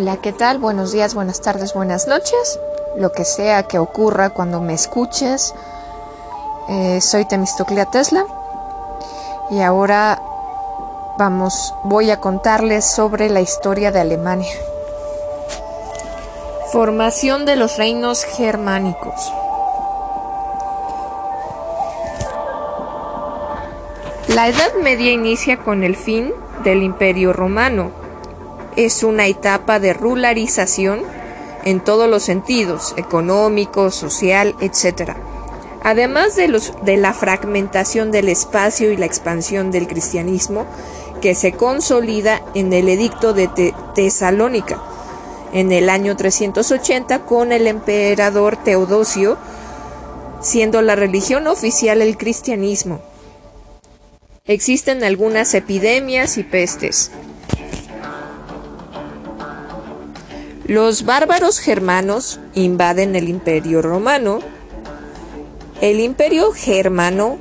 Hola, ¿qué tal? Buenos días, buenas tardes, buenas noches. Lo que sea que ocurra cuando me escuches. Eh, soy Temistoclea Tesla y ahora vamos, voy a contarles sobre la historia de Alemania. Formación de los reinos germánicos. La Edad Media inicia con el fin del Imperio Romano. Es una etapa de rularización en todos los sentidos, económico, social, etc. Además de, los, de la fragmentación del espacio y la expansión del cristianismo, que se consolida en el edicto de Tesalónica en el año 380 con el emperador Teodosio, siendo la religión oficial el cristianismo. Existen algunas epidemias y pestes. Los bárbaros germanos invaden el imperio romano. El imperio germano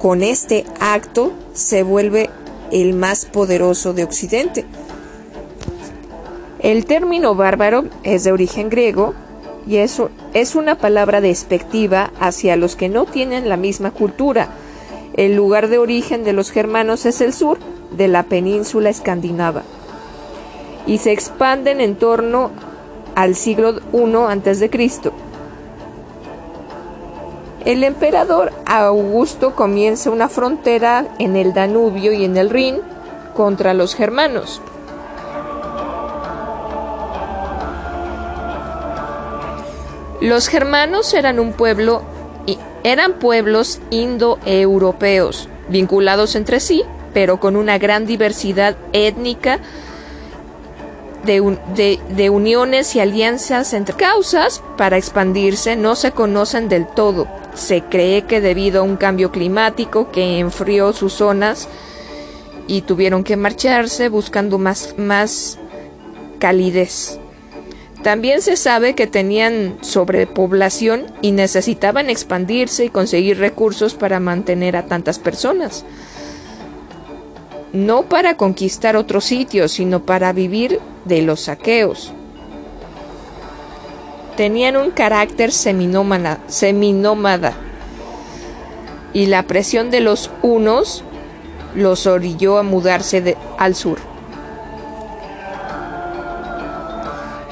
con este acto se vuelve el más poderoso de Occidente. El término bárbaro es de origen griego y eso es una palabra despectiva hacia los que no tienen la misma cultura el lugar de origen de los germanos es el sur de la península escandinava y se expanden en torno al siglo I a.C. El emperador Augusto comienza una frontera en el Danubio y en el Rin contra los germanos. Los germanos eran un pueblo eran pueblos indoeuropeos, vinculados entre sí, pero con una gran diversidad étnica de, de, uniones y alianzas entre causas para expandirse no se conocen del todo. Se cree que debido a un cambio climático que enfrió sus zonas y tuvieron que marcharse buscando más, más calidez. También se sabe que tenían sobrepoblación y necesitaban expandirse y conseguir recursos para mantener a tantas personas. No para conquistar otros sitios, sino para vivir de los saqueos. Tenían un carácter seminómada, seminómada y la presión de los unos los orilló a mudarse al sur.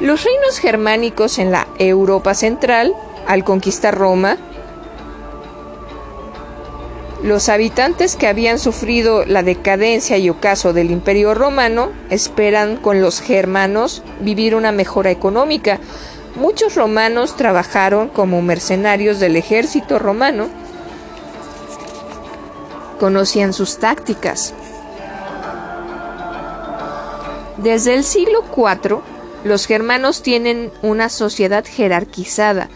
Los reinos germánicos en la Europa central, al conquistar Roma, los habitantes que habían sufrido la decadencia y ocaso del Imperio romano esperan con los germanos vivir una mejora económica. Muchos romanos trabajaron como mercenarios del ejército romano, conocían sus tácticas. Desde el siglo IV, los germanos tienen una sociedad jerarquizada,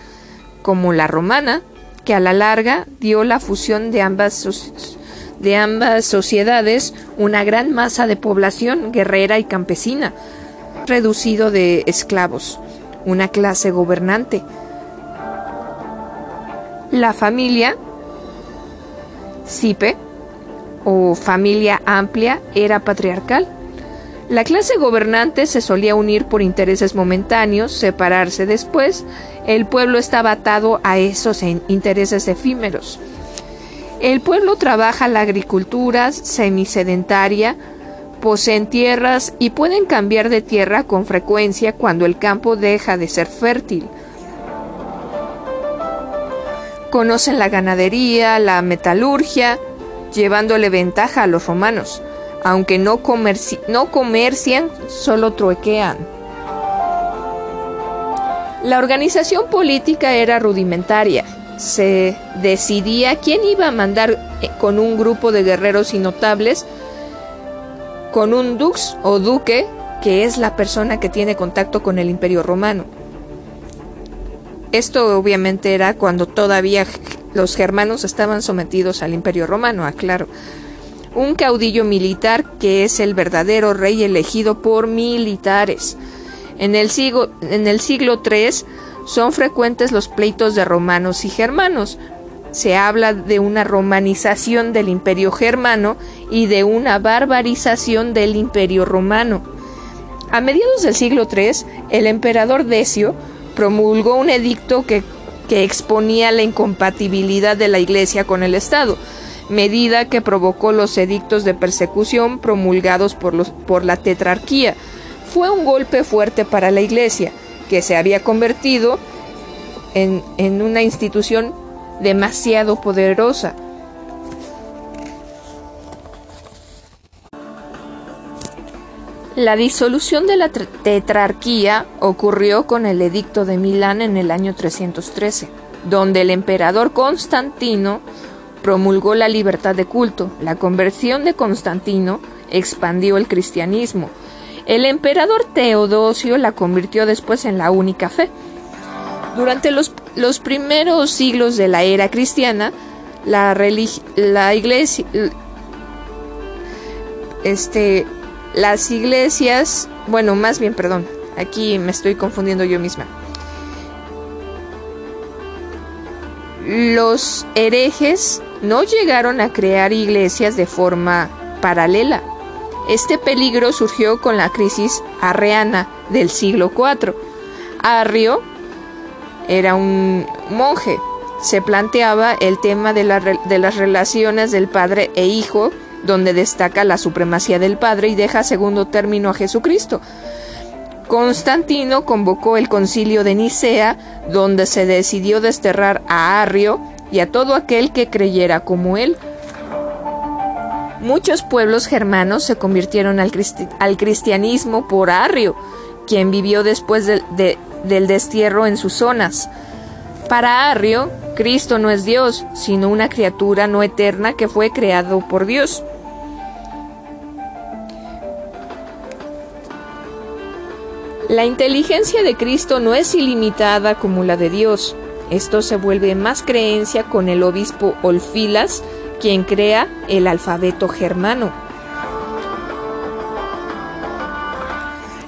como la romana, que a la larga dio la fusión de ambas, de ambas sociedades una gran masa de población guerrera y campesina, reducido de esclavos, una clase gobernante. La familia Cipe o familia amplia era patriarcal la clase gobernante se solía unir por intereses momentáneos, separarse después. El pueblo estaba atado a esos intereses efímeros. El pueblo trabaja la agricultura semisedentaria, poseen tierras y pueden cambiar de tierra con frecuencia cuando el campo deja de ser fértil. Conocen la ganadería, la metalurgia, llevándole ventaja a los romanos aunque no, comercian, solo truequean. La organización política era rudimentaria. Se decidía quién iba a mandar eh, con un grupo de guerreros y notables, con un dux o duque, que es la persona que tiene contacto con el imperio romano. Esto obviamente era cuando todavía los germanos estaban sometidos al imperio romano, aclaro un caudillo militar que es el verdadero rey elegido por militares. En el siglo, en el siglo III son frecuentes los pleitos de romanos y germanos. Se habla de una romanización del imperio germano y de una barbarización del imperio romano. A mediados del siglo III, el emperador Decio promulgó un edicto que, que exponía la incompatibilidad de la Iglesia con el Estado, medida que provocó los edictos de persecución promulgados por, los, por la tetrarquía. Fue un golpe fuerte para la Iglesia, que se había convertido en, en una institución demasiado poderosa. La disolución de la tetrarquía ocurrió con el edicto de Milán en el año 313, donde el emperador Constantino promulgó la libertad de culto. La conversión de Constantino expandió el cristianismo. El emperador Teodosio la convirtió después en la única fe. Durante los, los primeros siglos de la era cristiana, la, la iglesia, este, las iglesias, bueno, más bien, perdón, aquí me estoy confundiendo yo misma. Los herejes no llegaron a crear iglesias de forma paralela. Este peligro surgió con la crisis arreana del siglo IV. Arrio era un monje. Se planteaba el tema de, de las relaciones del padre e hijo donde destaca la supremacía del Padre y deja segundo término a Jesucristo. Constantino convocó el concilio de Nicea, donde se decidió desterrar a Arrio y a todo aquel que creyera como él. Muchos pueblos germanos se convirtieron al, cristianismo por Arrio, quien vivió después del destierro en sus zonas. Para Arrio, Cristo no es Dios, sino una criatura no eterna que fue creado por Dios. La inteligencia de Cristo no es ilimitada como la de Dios. Esto se vuelve más creencia con el obispo Olfilas, quien crea el alfabeto germano.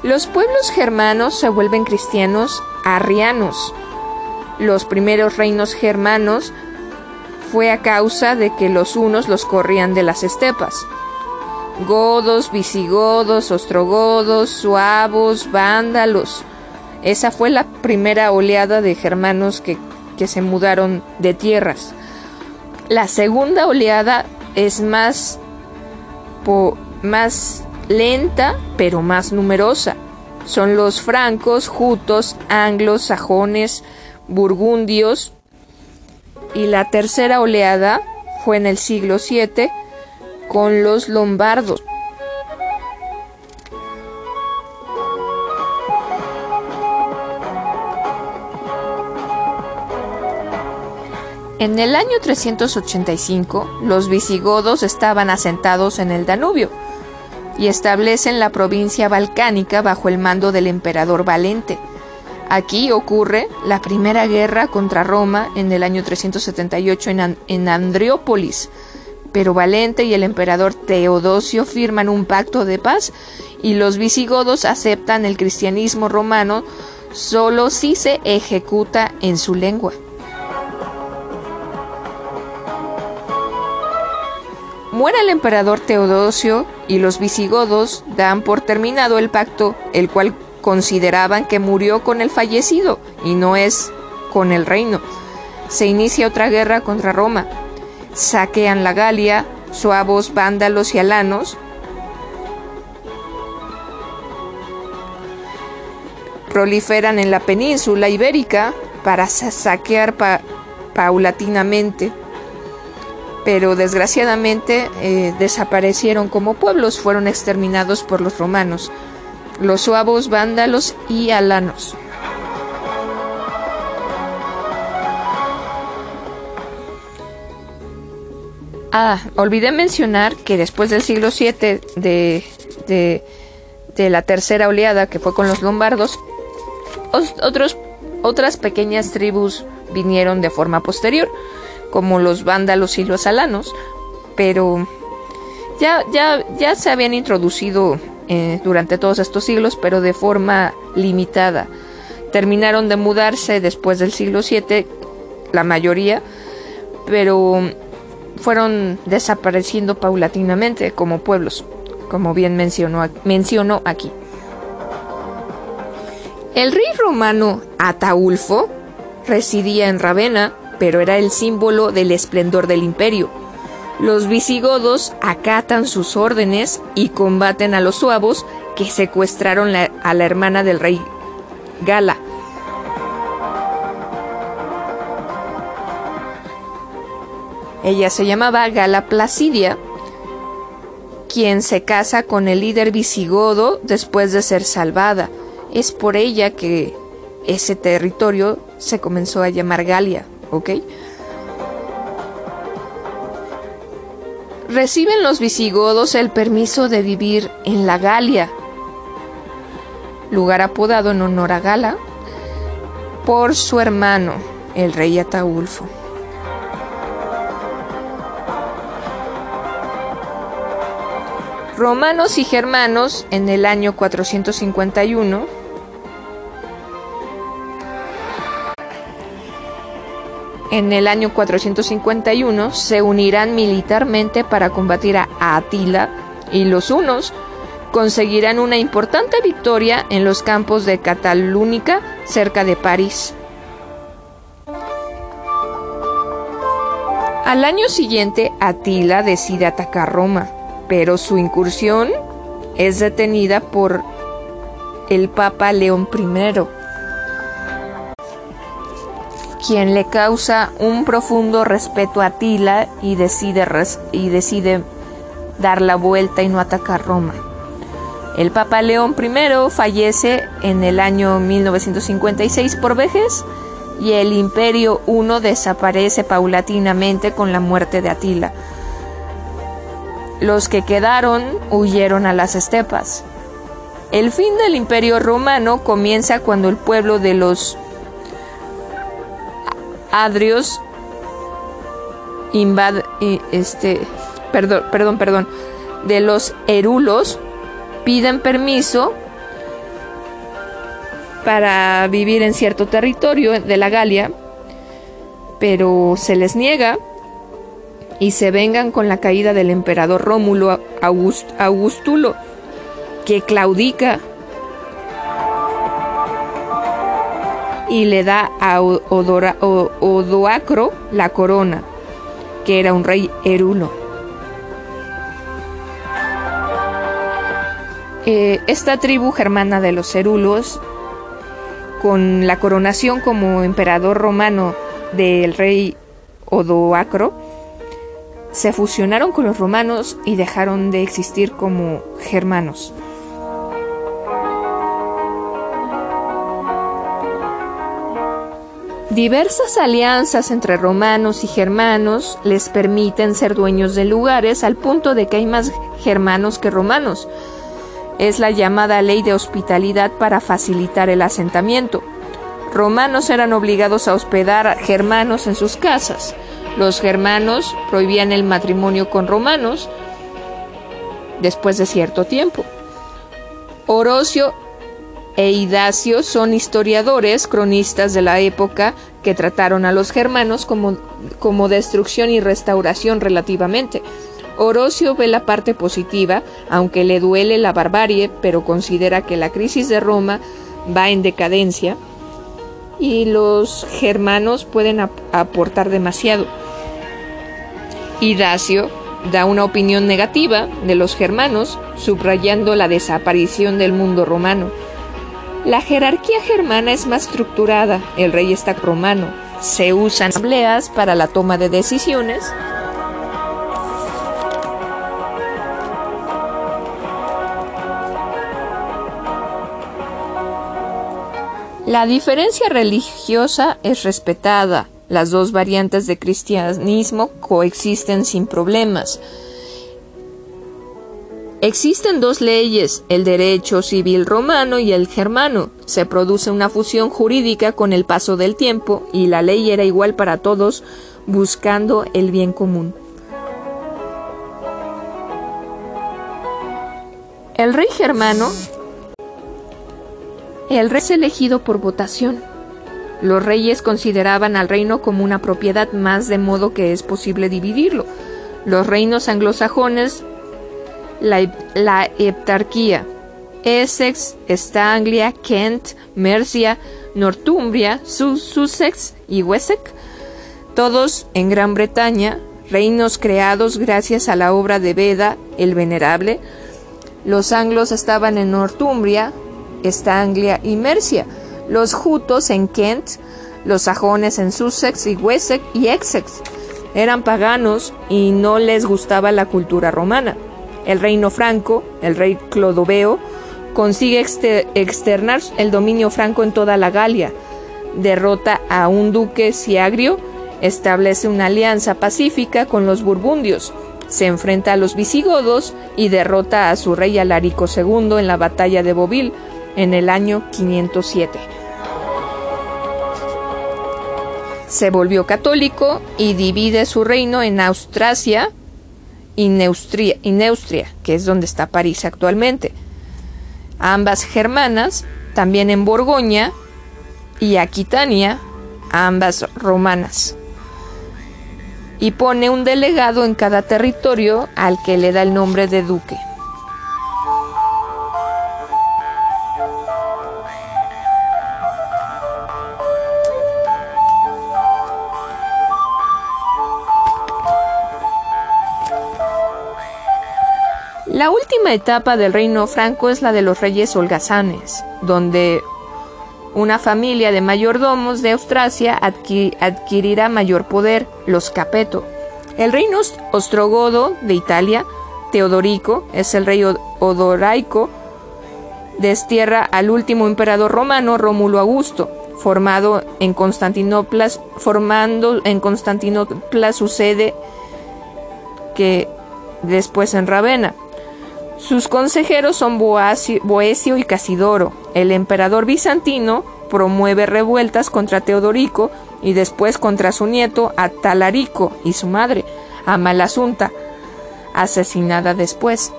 Los pueblos germanos se vuelven cristianos arrianos. Los primeros reinos germanos fue a causa de que los unos los corrían de las estepas godos, visigodos, ostrogodos, suavos, vándalos. Esa fue la primera oleada de germanos que, se mudaron de tierras. La segunda oleada es más, más lenta, pero más numerosa. Son los francos, jutos, anglos, sajones, burgundios. Y la tercera oleada fue en el siglo VII con los lombardos. En el año 385, los visigodos estaban asentados en el Danubio y establecen la provincia balcánica bajo el mando del emperador Valente. Aquí ocurre la primera guerra contra Roma en el año 378 en, en Andriópolis, pero Valente y el emperador Teodosio firman un pacto de paz y los visigodos aceptan el cristianismo romano solo si se ejecuta en su lengua. Muere el emperador Teodosio y los visigodos dan por terminado el pacto, el cual consideraban que murió con el fallecido y no es con el reino. Se inicia otra guerra contra Roma, saquean la Galia, suavos, vándalos y alanos. Proliferan en la península ibérica para saquear paulatinamente, pero desgraciadamente eh, desaparecieron como pueblos, fueron exterminados por los romanos, los suavos, vándalos y alanos. Ah, olvidé mencionar que después del siglo VII de, de, la tercera oleada que fue con los lombardos, otros, otras pequeñas tribus vinieron de forma posterior, como los vándalos y los alanos, pero ya, ya, ya se habían introducido eh, durante todos estos siglos, pero de forma limitada. Terminaron de mudarse después del siglo VII, la mayoría, pero fueron desapareciendo paulatinamente como pueblos, como bien mencionó, mencionó aquí. El rey romano Ataulfo residía en Ravenna, pero era el símbolo del esplendor del imperio. Los visigodos acatan sus órdenes y combaten a los suavos que secuestraron a la hermana del rey Gala. Ella se llamaba Gala Placidia, quien se casa con el líder visigodo después de ser salvada. Es por ella que ese territorio se comenzó a llamar Galia, ¿ok? Reciben los visigodos el permiso de vivir en la Galia, lugar apodado en honor a Gala, por su hermano, el rey Ataulfo. Romanos y germanos en el año 451 en el año 451 se unirán militarmente para combatir a Atila y los hunos conseguirán una importante victoria en los campos de Catalúnica cerca de París. Al año siguiente, Atila decide atacar Roma, pero su incursión es detenida por el Papa León I quien le causa un profundo respeto a Atila y decide, y decide dar la vuelta y no atacar Roma. El Papa León I fallece en el año 1956 por vejez y el Imperio I desaparece paulatinamente con la muerte de Atila. Los que quedaron huyeron a las estepas. El fin del Imperio romano comienza cuando el pueblo de los Adrios invade, este, perdón, perdón, perdón, de los Erulos piden permiso para vivir en cierto territorio de la Galia, pero se les niega y se vengan con la caída del emperador Rómulo Augustulo, que claudica y le da a Odoacro la corona, que era un rey erulo. Eh, esta tribu germana de los erulos, con la coronación como emperador romano del rey Odoacro, se fusionaron con los romanos y dejaron de existir como germanos. Diversas alianzas entre romanos y germanos les permiten ser dueños de lugares al punto de que hay más germanos que romanos. Es la llamada ley de hospitalidad para facilitar el asentamiento. Romanos eran obligados a hospedar a germanos en sus casas. Los germanos prohibían el matrimonio con romanos después de cierto tiempo. Orocio e Idacio son historiadores, cronistas de la época, que trataron a los germanos como, como destrucción y restauración relativamente. Orocio ve la parte positiva, aunque le duele la barbarie, pero considera que la crisis de Roma va en decadencia y los germanos pueden aportar demasiado. Idacio da una opinión negativa de los germanos, subrayando la desaparición del mundo romano. La jerarquía germana es más estructurada, el rey está romano, se usan asambleas para la toma de decisiones. La diferencia religiosa es respetada. Las dos variantes de cristianismo coexisten sin problemas. Existen dos leyes, el derecho civil romano y el germano. Se produce una fusión jurídica con el paso del tiempo y la ley era igual para todos, buscando el bien común. El rey germano el rey es elegido por votación. Los reyes consideraban al reino como una propiedad más de modo que es posible dividirlo. Los reinos anglosajones la, heptarquía Essex, Estanglia, Kent, Mercia, Northumbria, Sussex y Wessex, todos en Gran Bretaña, reinos creados gracias a la obra de Beda el Venerable. Los anglos estaban en Northumbria, Estanglia y Mercia, los jutos en Kent, los sajones en Sussex y Wessex y Essex. Eran paganos y no les gustaba la cultura romana. El reino franco, el rey Clodoveo, consigue externar el dominio franco en toda la Galia, derrota a un duque siagrio, establece una alianza pacífica con los burbundios, se enfrenta a los visigodos y derrota a su rey Alarico II en la batalla de Bovil en el año 507. Se volvió católico y divide su reino en Austrasia y Neustria, que es donde está París actualmente. Ambas germanas, también en Borgoña y Aquitania, ambas romanas. Y pone un delegado en cada territorio al que le da el nombre de duque. Etapa del reino franco es la de los reyes holgazanes, donde una familia de mayordomos de Austrasia adquirirá mayor poder, los Capeto. El reino ostrogodo de Italia, Teodorico, es el rey odoraico, destierra al último emperador romano, Rómulo Augusto, formado en Constantinopla, formando en Constantinopla su sede que después en Ravenna. Sus consejeros son Boesio y Casidoro. El emperador bizantino promueve revueltas contra Teodorico y después contra su nieto Atalarico y su madre, Amalasunta, asesinada después.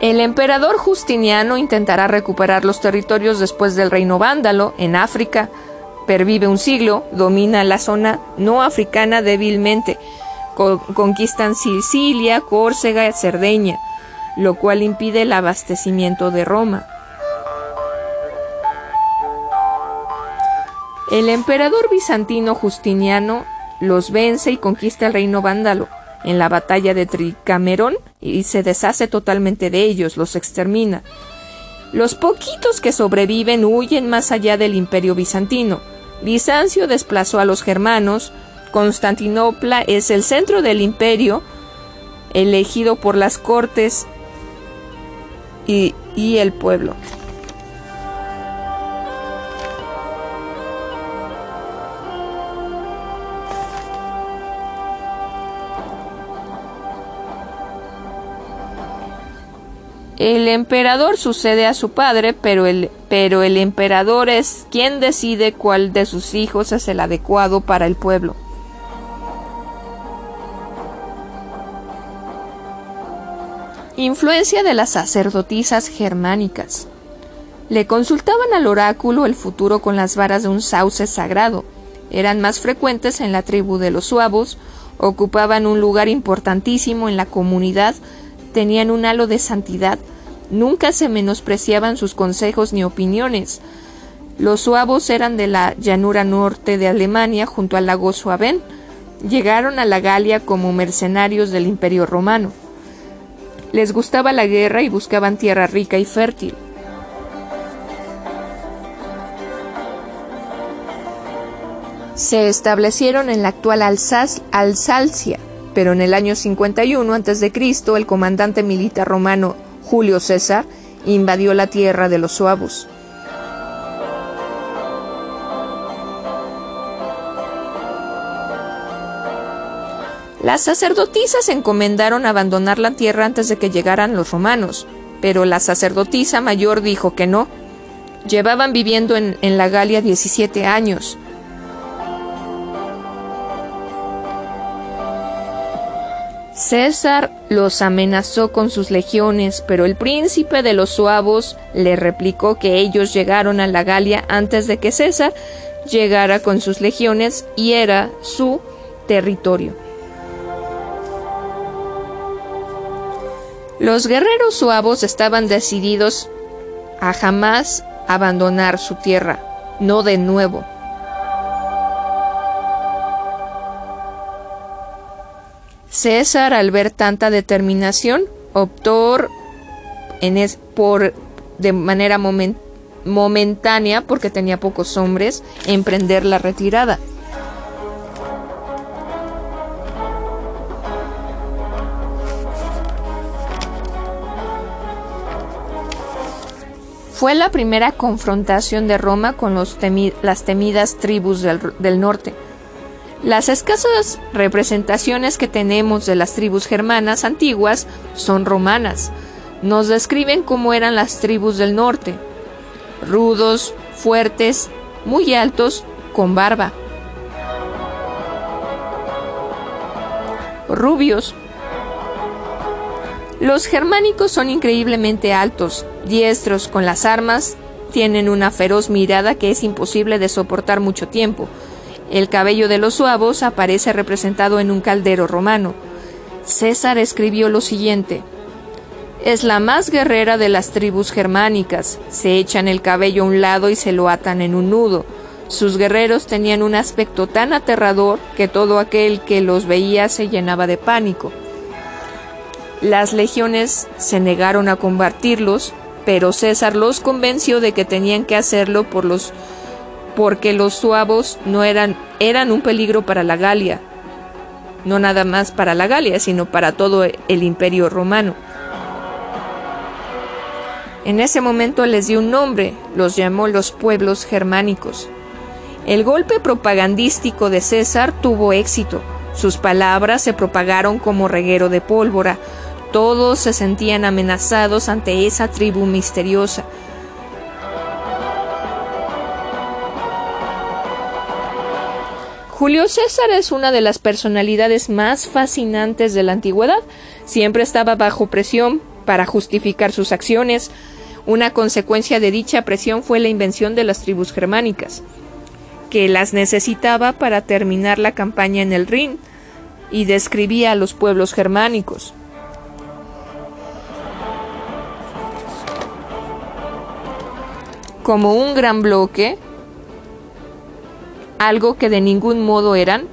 El emperador Justiniano intentará recuperar los territorios después del reino vándalo en África. Pervive un siglo, domina la zona no africana débilmente, conquistan Sicilia, Córcega y Cerdeña, lo cual impide el abastecimiento de Roma. El emperador bizantino Justiniano los vence y conquista el reino vándalo en la batalla de Tricamerón y se deshace totalmente de ellos, los extermina. Los poquitos que sobreviven huyen más allá del imperio bizantino. Bizancio desplazó a los germanos, Constantinopla es el centro del imperio, elegido por las cortes y, el pueblo. El emperador sucede a su padre, pero el, pero el emperador es quien decide cuál de sus hijos es el adecuado para el pueblo. Influencia de las sacerdotisas germánicas. Le consultaban al oráculo el futuro con las varas de un sauce sagrado. Eran más frecuentes en la tribu de los suavos, ocupaban un lugar importantísimo en la comunidad, tenían un halo de santidad, nunca se menospreciaban sus consejos ni opiniones. Los suavos eran de la llanura norte de Alemania junto al lago Suaven. Llegaron a la Galia como mercenarios del Imperio Romano. Les gustaba la guerra y buscaban tierra rica y fértil. Se establecieron en la actual Alsacia, pero en el año 51 a.C. el comandante militar romano Julio César invadió la tierra de los suavos. Las sacerdotisas encomendaron abandonar la tierra antes de que llegaran los romanos, pero la sacerdotisa mayor dijo que no. Llevaban viviendo en, en la Galia 17 años. César los amenazó con sus legiones, pero el príncipe de los suavos le replicó que ellos llegaron a la Galia antes de que César llegara con sus legiones y era su territorio. Los guerreros suavos estaban decididos a jamás abandonar su tierra, no de nuevo. César, al ver tanta determinación, optó en por de manera momentánea, porque tenía pocos hombres, emprender la retirada. Fue la primera confrontación de Roma con las temidas tribus del, norte. Las escasas representaciones que tenemos de las tribus germanas antiguas son romanas. Nos describen cómo eran las tribus del norte. Rudos, fuertes, muy altos, con barba. Rubios, los germánicos son increíblemente altos, diestros con las armas, tienen una feroz mirada que es imposible de soportar mucho tiempo. El cabello de los suavos aparece representado en un caldero romano. César escribió lo siguiente. Es la más guerrera de las tribus germánicas. Se echan el cabello a un lado y se lo atan en un nudo. Sus guerreros tenían un aspecto tan aterrador que todo aquel que los veía se llenaba de pánico. Las legiones se negaron a combatirlos, pero César los convenció de que tenían que hacerlo por los porque los suavos no eran eran un peligro para la Galia, no nada más para la Galia, sino para todo el imperio romano. En ese momento les dio un nombre, los llamó los pueblos germánicos. El golpe propagandístico de César tuvo éxito. Sus palabras se propagaron como reguero de pólvora, todos se sentían amenazados ante esa tribu misteriosa. Julio César es una de las personalidades más fascinantes de la antigüedad. Siempre estaba bajo presión para justificar sus acciones. Una consecuencia de dicha presión fue la invención de las tribus germánicas, que las necesitaba para terminar la campaña en el Rin, y describía a los pueblos germánicos. Como un gran bloque, algo que de ningún modo eran,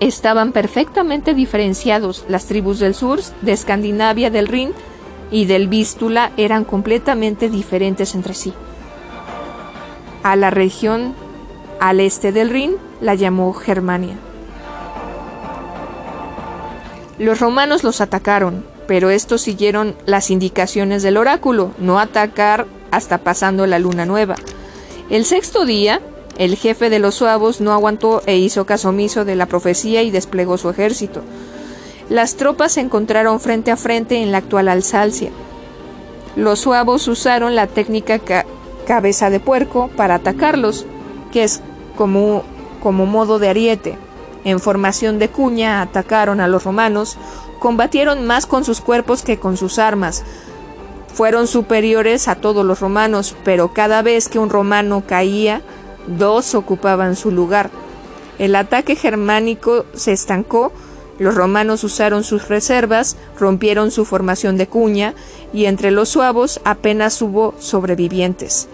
estaban perfectamente diferenciados. Las tribus del sur, de Escandinavia, del Rin y del Vístula eran completamente diferentes entre sí. A la región al este del Rin la llamó Germania. Los romanos los atacaron, pero estos siguieron las indicaciones del oráculo, no atacar hasta pasando la luna nueva. El sexto día, el jefe de los suavos no aguantó e hizo caso omiso de la profecía y desplegó su ejército. Las tropas se encontraron frente a frente en la actual Alsacia. Los suavos usaron la técnica cabeza de puerco para atacarlos, que es como, como modo de ariete. En formación de cuña atacaron a los romanos, combatieron más con sus cuerpos que con sus armas, fueron superiores a todos los romanos, pero cada vez que un romano caía, dos ocupaban su lugar. El ataque germánico se estancó, los romanos usaron sus reservas, rompieron su formación de cuña, y entre los suavos apenas hubo sobrevivientes.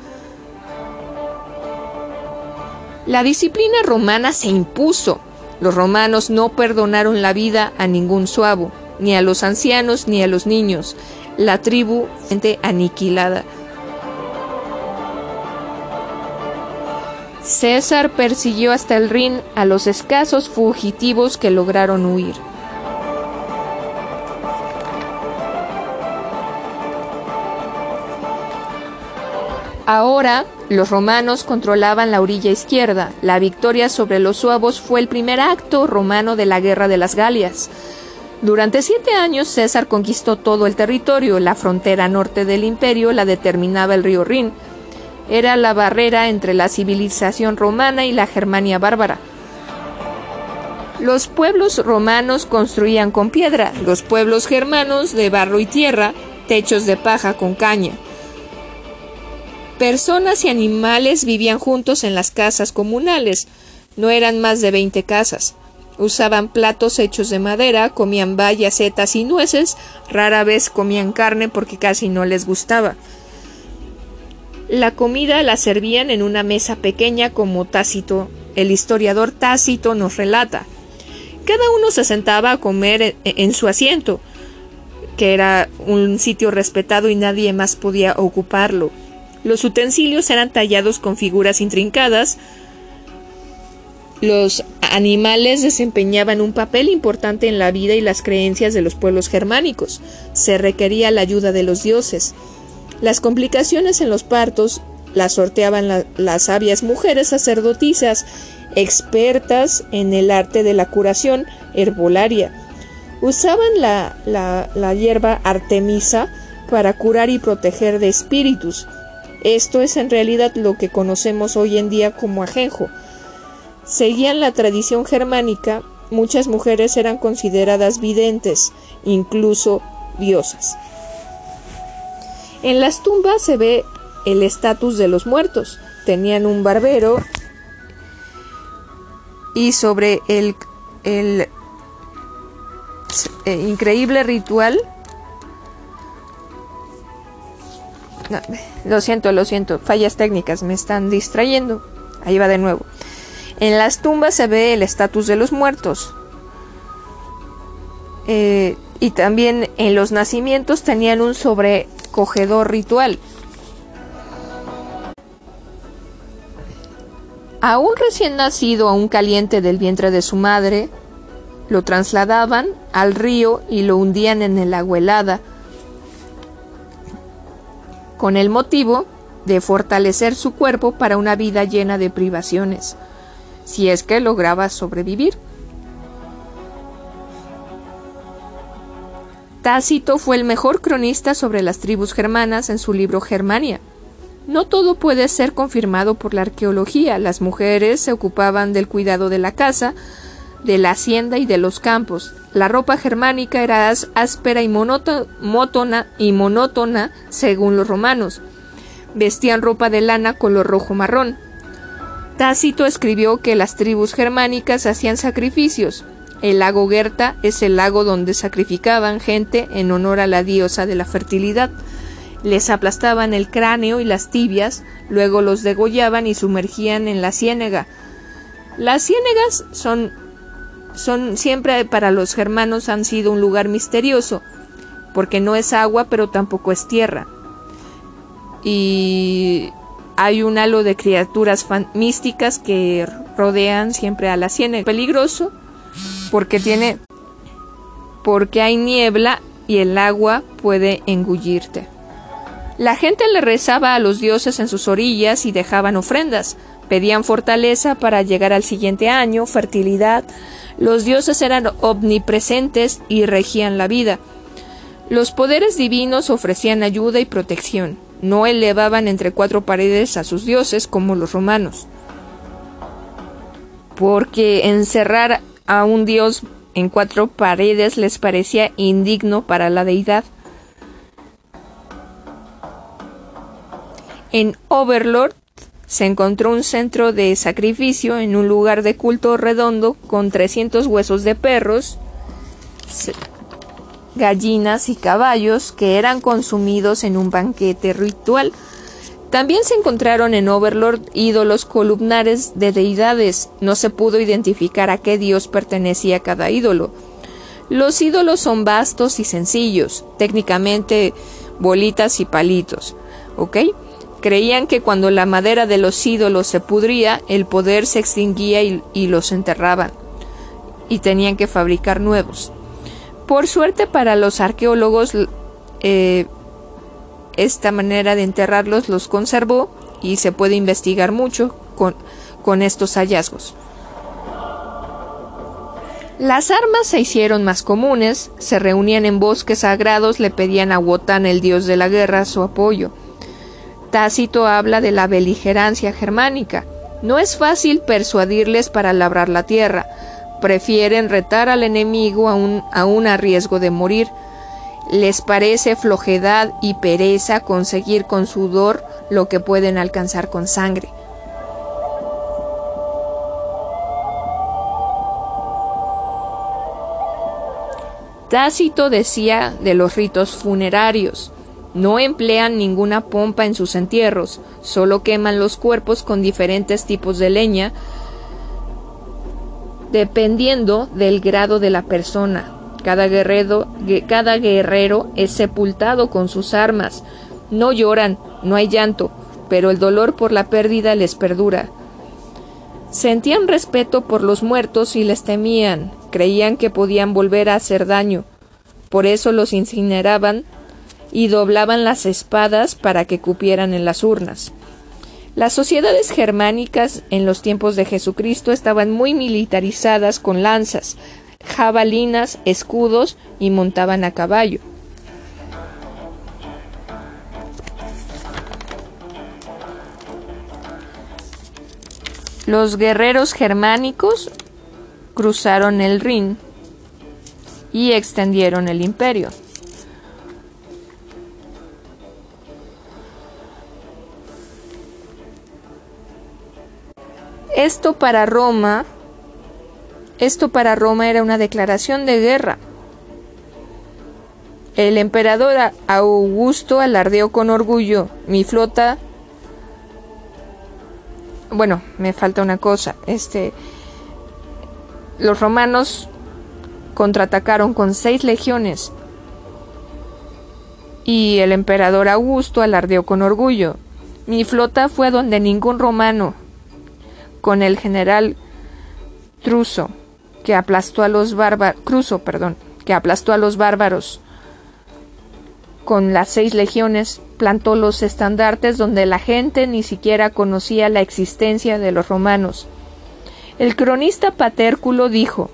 La disciplina romana se impuso. Los romanos no perdonaron la vida a ningún suavo, ni a los ancianos ni a los niños la tribu aniquilada. César persiguió hasta el Rin a los escasos fugitivos que lograron huir. Ahora, los romanos controlaban la orilla izquierda. La victoria sobre los suavos fue el primer acto romano de la Guerra de las Galias. Durante siete años César conquistó todo el territorio, la frontera norte del imperio la determinaba el río Rin. Era la barrera entre la civilización romana y la Germania bárbara. Los pueblos romanos construían con piedra, los pueblos germanos de barro y tierra, techos de paja con caña. Personas y animales vivían juntos en las casas comunales, no eran más de veinte casas. Usaban platos hechos de madera, comían bayas, setas y nueces, rara vez comían carne porque casi no les gustaba. La comida la servían en una mesa pequeña como Tácito, el historiador Tácito nos relata. Cada uno se sentaba a comer en su asiento, que era un sitio respetado y nadie más podía ocuparlo. Los utensilios eran tallados con figuras intrincadas. Los animales desempeñaban un papel importante en la vida y las creencias de los pueblos germánicos. Se requería la ayuda de los dioses. Las complicaciones en los partos las sorteaban las sabias mujeres sacerdotisas, expertas en el arte de la curación herbolaria. Usaban la, la hierba artemisa para curar y proteger de espíritus. Esto es en realidad lo que conocemos hoy en día como ajenjo. Seguían la tradición germánica, muchas mujeres eran consideradas videntes, incluso diosas. En las tumbas se ve el estatus de los muertos. Tenían un barbero y sobre el, el eh, increíble ritual lo siento, lo siento, fallas técnicas, me están distrayendo. Ahí va de nuevo. En las tumbas se ve el estatus de los muertos. Eh, y también en los nacimientos tenían un sobrecogedor ritual. A un recién nacido, un caliente del vientre de su madre, lo trasladaban al río y lo hundían en el agua helada con el motivo de fortalecer su cuerpo para una vida llena de privaciones, si es que lograba sobrevivir. Tácito fue el mejor cronista sobre las tribus germanas en su libro Germania. No todo puede ser confirmado por la arqueología. Las mujeres se ocupaban del cuidado de la casa, de la hacienda y de los campos. La ropa germánica era áspera y monótona, según los romanos. Vestían ropa de lana color rojo marrón. Tácito escribió que las tribus germánicas hacían sacrificios. El lago Gerta es el lago donde sacrificaban gente en honor a la diosa de la fertilidad. Les aplastaban el cráneo y las tibias, luego los degollaban y sumergían en la ciénega. Las ciénegas son son siempre para los germanos han sido un lugar misterioso, porque no es agua, pero tampoco es tierra. Y hay un halo de criaturas místicas que rodean siempre a la ciénaga. Peligroso porque tiene porque hay niebla y el agua puede engullirte. La gente le rezaba a los dioses en sus orillas y dejaban ofrendas. Pedían fortaleza para llegar al siguiente año, fertilidad, los dioses eran omnipresentes y regían la vida. Los poderes divinos ofrecían ayuda y protección. No elevaban entre cuatro paredes a sus dioses como los romanos. Porque encerrar a un dios en cuatro paredes les parecía indigno para la deidad. En Overlord se encontró un centro de sacrificio en un lugar de culto redondo con 300 huesos de perros, gallinas y caballos que eran consumidos en un banquete ritual. También se encontraron en Overlord ídolos columnares de deidades. No se pudo identificar a qué dios pertenecía cada ídolo. Los ídolos son vastos y sencillos, técnicamente bolitas y palitos. ¿Ok? Creían que cuando la madera de los ídolos se pudría, el poder se extinguía y, los enterraban, y tenían que fabricar nuevos. Por suerte para los arqueólogos, eh, esta manera de enterrarlos los conservó y se puede investigar mucho con, con estos hallazgos. Las armas se hicieron más comunes, se reunían en bosques sagrados, le pedían a Wotan, el dios de la guerra, su apoyo. Tácito habla de la beligerancia germánica. No es fácil persuadirles para labrar la tierra. Prefieren retar al enemigo aún, aún a riesgo de morir. Les parece flojedad y pereza conseguir con sudor lo que pueden alcanzar con sangre. Tácito decía de los ritos funerarios. No emplean ninguna pompa en sus entierros, solo queman los cuerpos con diferentes tipos de leña, dependiendo del grado de la persona. Cada guerrero, cada guerrero es sepultado con sus armas. No lloran, no hay llanto, pero el dolor por la pérdida les perdura. Sentían respeto por los muertos y les temían, creían que podían volver a hacer daño. Por eso los incineraban y doblaban las espadas para que cupieran en las urnas. Las sociedades germánicas en los tiempos de Jesucristo estaban muy militarizadas con lanzas, jabalinas, escudos y montaban a caballo. Los guerreros germánicos cruzaron el Rin y extendieron el imperio. Esto para Roma, esto para Roma era una declaración de guerra. El emperador Augusto alardeó con orgullo, mi flota bueno, me falta una cosa. Este, los romanos contraatacaron con seis legiones y el emperador Augusto alardeó con orgullo. Mi flota fue donde ningún romano, con el general Truso, que aplastó a los bárbaros, Cruso, perdón, que aplastó a los bárbaros con las seis legiones, plantó los estandartes donde la gente ni siquiera conocía la existencia de los romanos. El cronista Patérculo dijo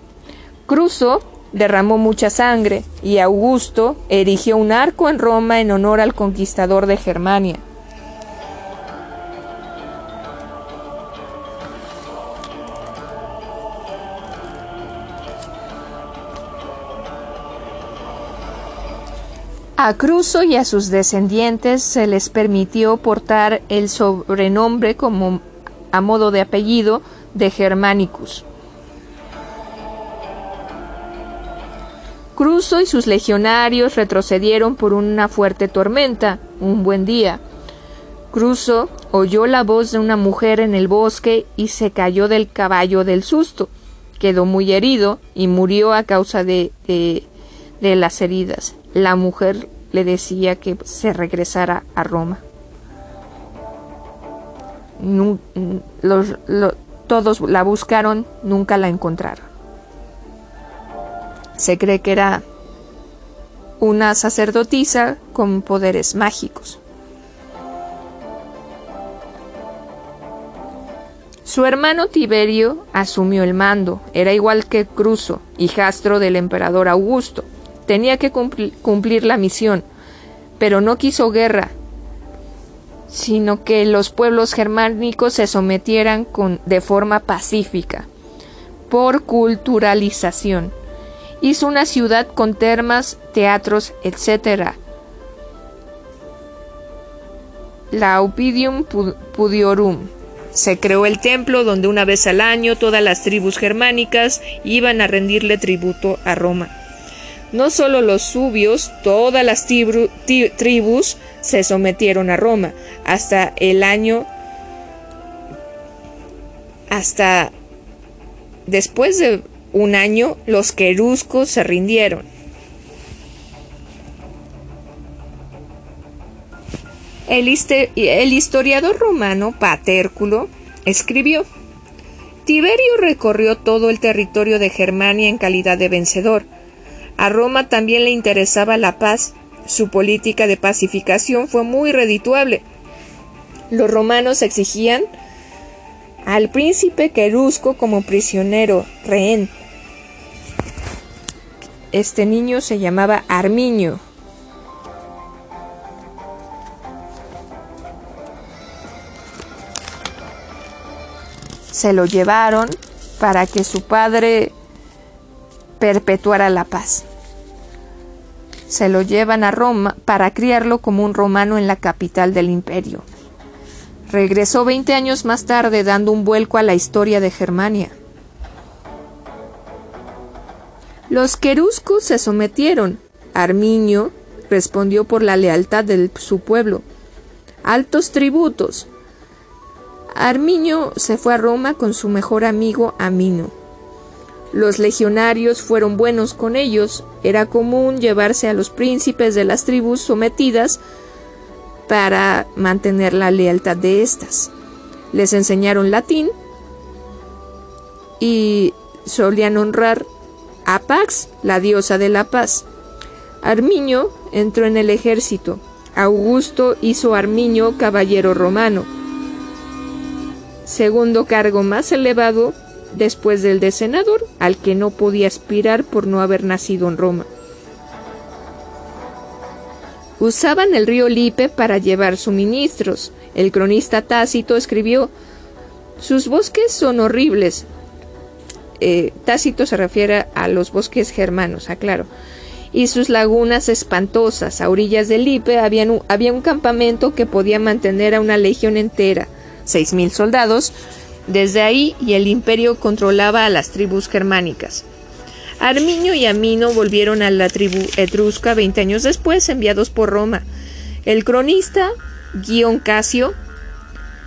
Cruso derramó mucha sangre y Augusto erigió un arco en Roma en honor al conquistador de Germania. A Cruso y a sus descendientes se les permitió portar el sobrenombre como a modo de apellido de Germanicus. Cruso y sus legionarios retrocedieron por una fuerte tormenta un buen día. Cruso oyó la voz de una mujer en el bosque y se cayó del caballo del susto. Quedó muy herido y murió a causa de, de, de las heridas la mujer le decía que se regresara a Roma. todos la buscaron, nunca la encontraron. Se cree que era una sacerdotisa con poderes mágicos. Su hermano Tiberio asumió el mando, era igual que Cruso, hijastro del emperador Augusto. Tenía que cumplir la misión, pero no quiso guerra, sino que los pueblos germánicos se sometieran con, de forma pacífica, por culturalización. Hizo una ciudad con termas, teatros, etc. La Opidium Pudiorum. Se creó el templo donde una vez al año todas las tribus germánicas iban a rendirle tributo a Roma. No solo los subios, todas las tribus se sometieron a Roma hasta el año hasta después de un año los queruscos se rindieron. El, el historiador romano Patérculo escribió Tiberio recorrió todo el territorio de Germania en calidad de vencedor a Roma también le interesaba la paz. Su política de pacificación fue muy redituable. Los romanos exigían al príncipe Querusco como prisionero, rehén. Este niño se llamaba Arminio. Se lo llevaron para que su padre perpetuara la paz se lo llevan a Roma para criarlo como un romano en la capital del imperio. Regresó 20 años más tarde dando un vuelco a la historia de Germania. Los queruscos se sometieron. Arminio respondió por la lealtad de su pueblo. Altos tributos. Arminio se fue a Roma con su mejor amigo Amino. Los legionarios fueron buenos con ellos. Era común llevarse a los príncipes de las tribus sometidas para mantener la lealtad de éstas. Les enseñaron latín y solían honrar a Pax, la diosa de la paz. Arminio entró en el ejército. Augusto hizo Arminio caballero romano, segundo cargo más elevado después del de senador, al que no podía aspirar por no haber nacido en Roma. Usaban el río Lipe para llevar suministros. El cronista Tácito escribió, sus bosques son horribles. Eh, Tácito se refiere a los bosques germanos, aclaro. Y sus lagunas espantosas. A orillas del Lipe había un campamento que podía mantener a una legión entera, seis mil soldados, desde ahí y el imperio controlaba a las tribus germánicas. Arminio y Amino volvieron a la tribu etrusca 20 años después, enviados por Roma. El cronista Guion Casio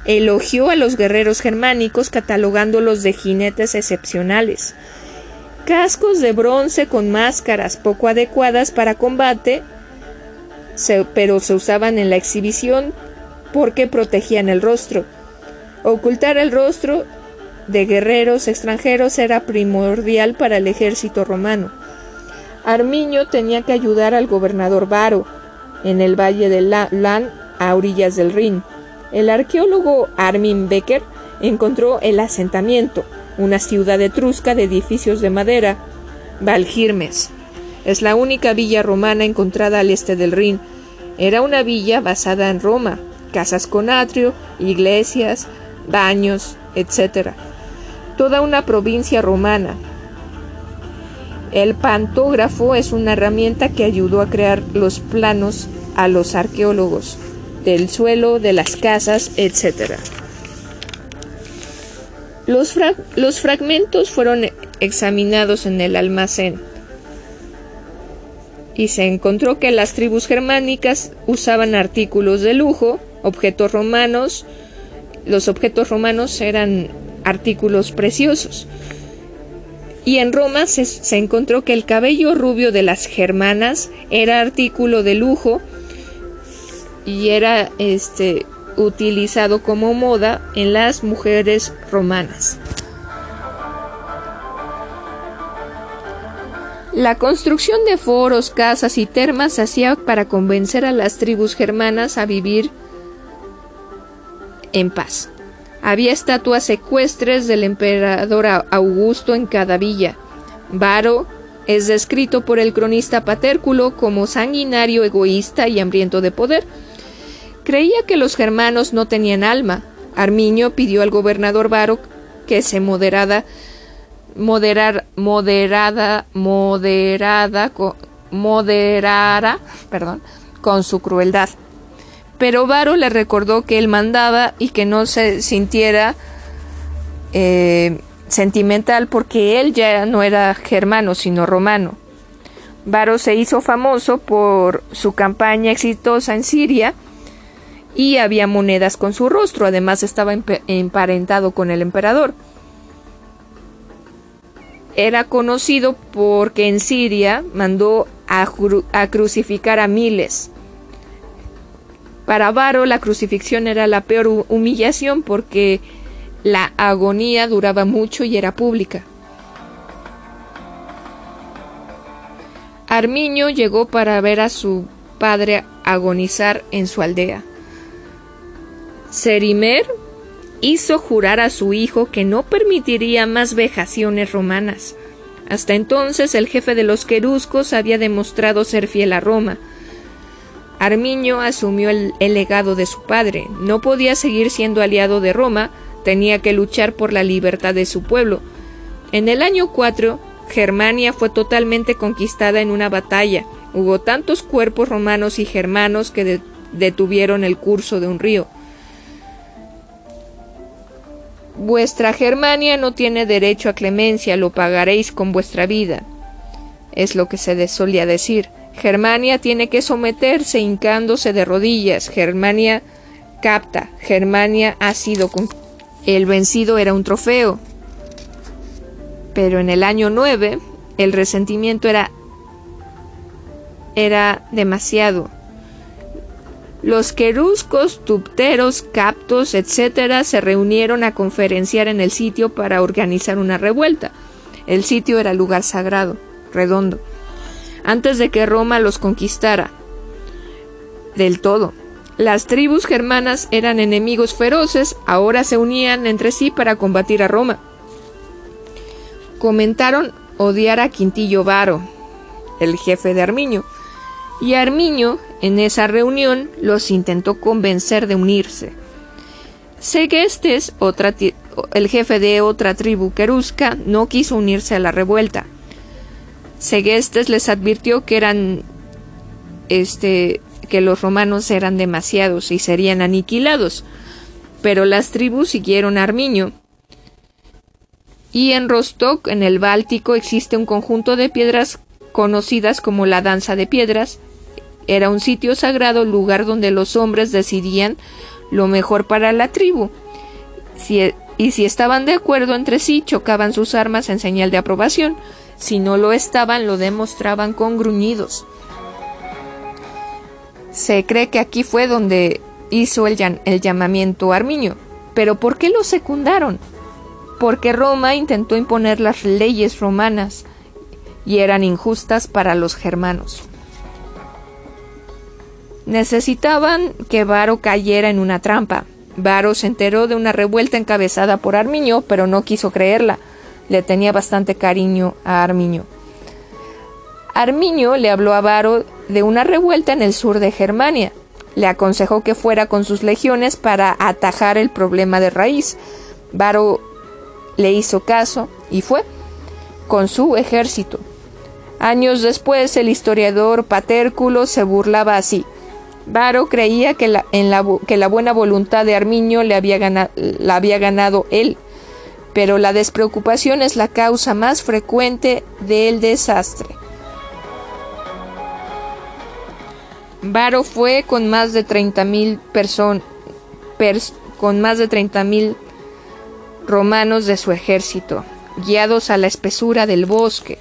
elogió a los guerreros germánicos catalogándolos de jinetes excepcionales. Cascos de bronce con máscaras poco adecuadas para combate, pero se usaban en la exhibición porque protegían el rostro. Ocultar el rostro de guerreros extranjeros era primordial para el ejército romano. Arminio tenía que ayudar al gobernador Varo en el valle de Lan a orillas del Rin. El arqueólogo Armin Becker encontró el asentamiento, una ciudad etrusca de edificios de madera, Valgirmes. Es la única villa romana encontrada al este del Rin. Era una villa basada en Roma, casas con atrio, iglesias, baños, etc. Toda una provincia romana. El pantógrafo es una herramienta que ayudó a crear los planos a los arqueólogos del suelo, de las casas, etc. Los, los fragmentos fueron examinados en el almacén y se encontró que las tribus germánicas usaban artículos de lujo, objetos romanos, los objetos romanos eran artículos preciosos. Y en Roma se, encontró que el cabello rubio de las germanas era artículo de lujo y era este utilizado como moda en las mujeres romanas. La construcción de foros, casas y termas se hacía para convencer a las tribus germanas a vivir en paz. Había estatuas ecuestres del emperador Augusto en cada villa. Varo es descrito por el cronista Patérculo como sanguinario, egoísta y hambriento de poder. Creía que los germanos no tenían alma. Arminio pidió al gobernador Varo que se moderada, moderada, moderada, moderara, perdón, con su crueldad pero Varo le recordó que él mandaba y que no se sintiera eh, sentimental porque él ya no era germano sino romano. Varo se hizo famoso por su campaña exitosa en Siria y había monedas con su rostro, además estaba emparentado con el emperador. Era conocido porque en Siria mandó a crucificar a miles para Varo la crucifixión era la peor humillación porque la agonía duraba mucho y era pública. Armiño llegó para ver a su padre agonizar en su aldea. Serimer hizo jurar a su hijo que no permitiría más vejaciones romanas. Hasta entonces el jefe de los queruscos había demostrado ser fiel a Roma, Arminio asumió el, legado de su padre. No podía seguir siendo aliado de Roma, tenía que luchar por la libertad de su pueblo. En el año 4, Germania fue totalmente conquistada en una batalla. Hubo tantos cuerpos romanos y germanos que detuvieron el curso de un río. Vuestra Germania no tiene derecho a clemencia, lo pagaréis con vuestra vida. es lo que se solía decir. Germania tiene que someterse hincándose de rodillas. Germania capta. Germania ha sido. El vencido era un trofeo. Pero en el año 9 el resentimiento era era demasiado. Los queruscos, tupteros, captos, etcétera, se reunieron a conferenciar en el sitio para organizar una revuelta. El sitio era lugar sagrado, redondo, antes de que Roma los conquistara del todo. Las tribus germanas eran enemigos feroces, ahora se unían entre sí para combatir a Roma. Comentaron odiar a Quintillo Varo, el jefe de Armiño, y Armiño en esa reunión los intentó convencer de unirse. Segestes, otra el jefe de otra tribu querusca, no quiso unirse a la revuelta. Segestes les advirtió que eran este que los romanos eran demasiados y serían aniquilados. Pero las tribus siguieron a Armiño. Y en Rostock, en el Báltico, existe un conjunto de piedras conocidas como la danza de piedras, era un sitio sagrado, lugar donde los hombres decidían lo mejor para la tribu. E, y si estaban de acuerdo entre sí, chocaban sus armas en señal de aprobación. Si no lo estaban, lo demostraban con gruñidos. Se cree que aquí fue donde hizo el, llamamiento Armiño. Pero ¿por qué lo secundaron? Porque Roma intentó imponer las leyes romanas y eran injustas para los germanos. Necesitaban que Varo cayera en una trampa. Varo se enteró de una revuelta encabezada por Armiño, pero no quiso creerla. Le tenía bastante cariño a Armiño. Armiño le habló a Varo de una revuelta en el sur de Germania. Le aconsejó que fuera con sus legiones para atajar el problema de raíz. Varo le hizo caso y fue con su ejército. Años después, el historiador Patérculo se burlaba así. Varo creía que la, buena voluntad de Armiño le había la había ganado él, pero la despreocupación es la causa más frecuente del desastre. Varo fue con más de 30.000 personas con más de 30.000 romanos de su ejército, guiados a la espesura del bosque.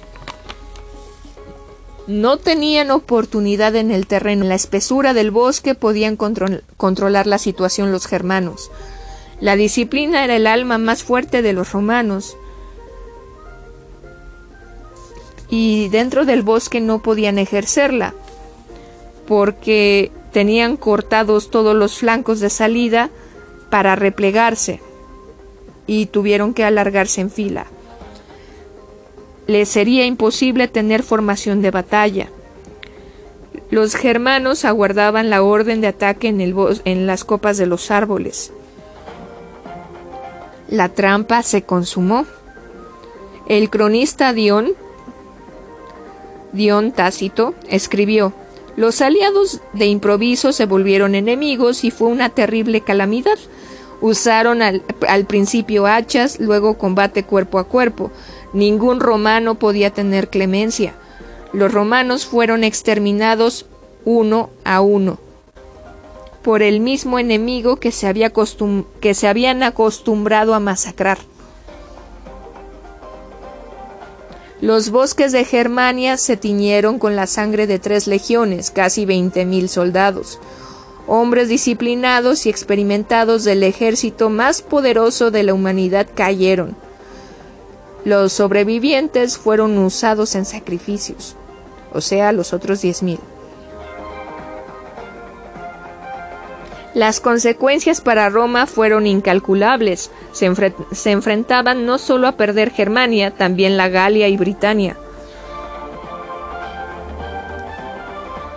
No tenían oportunidad en el terreno. En la espesura del bosque podían controlar la situación los germanos. La disciplina era el alma más fuerte de los romanos. Y dentro del bosque no podían ejercerla, porque tenían cortados todos los flancos de salida para replegarse y tuvieron que alargarse en fila les sería imposible tener formación de batalla. Los germanos aguardaban la orden de ataque en, el en las copas de los árboles. La trampa se consumó. El cronista Dion, Dion Tácito, escribió, los aliados de improviso se volvieron enemigos y fue una terrible calamidad. Usaron al principio hachas, luego combate cuerpo a cuerpo, Ningún romano podía tener clemencia. Los romanos fueron exterminados uno a uno por el mismo enemigo que se, había que se habían acostumbrado a masacrar. Los bosques de Germania se tiñeron con la sangre de tres legiones, casi veinte mil soldados. Hombres disciplinados y experimentados del ejército más poderoso de la humanidad cayeron. Los sobrevivientes fueron usados en sacrificios, o sea, los otros diez mil. Las consecuencias para Roma fueron incalculables. Se, enfrentaban no solo a perder Germania, también la Galia y Britania.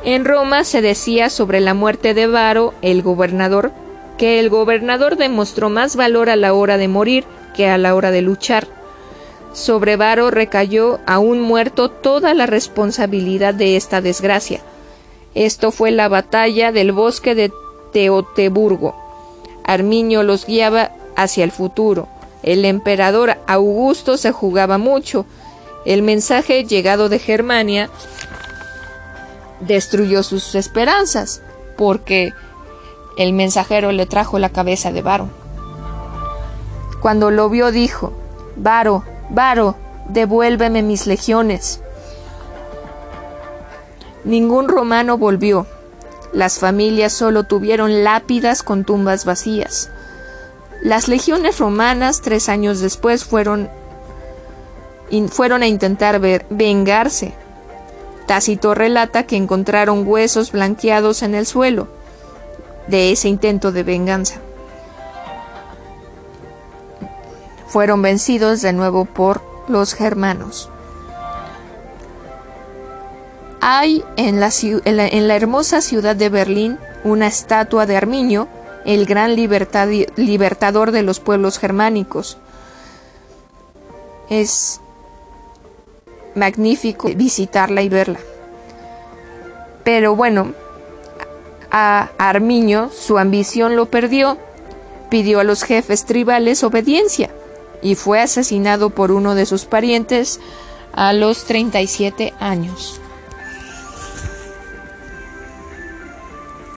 En Roma se decía sobre la muerte de Varo, el gobernador, que el gobernador demostró más valor a la hora de morir que a la hora de luchar. Sobre Varo recayó a un muerto toda la responsabilidad de esta desgracia. Esto fue la batalla del bosque de Teoteburgo. Armiño los guiaba hacia el futuro. El emperador Augusto se jugaba mucho El mensaje llegado de Germania destruyó sus esperanzas, porque el mensajero le trajo la cabeza de Varo. Cuando lo vio dijo, Varo, Varo, devuélveme mis legiones. Ningún romano volvió. Las familias solo tuvieron lápidas con tumbas vacías. Las legiones romanas, tres años después, fueron, fueron a intentar vengarse. Tácito relata que encontraron huesos blanqueados en el suelo de ese intento de venganza. Fueron vencidos de nuevo por los germanos. Hay en la, en la, hermosa ciudad de Berlín una estatua de Arminio, el gran libertador de los pueblos germánicos. Es magnífico visitarla y verla. Pero bueno, a Arminio su ambición lo perdió, pidió a los jefes tribales obediencia y fue asesinado por uno de sus parientes a los 37 años.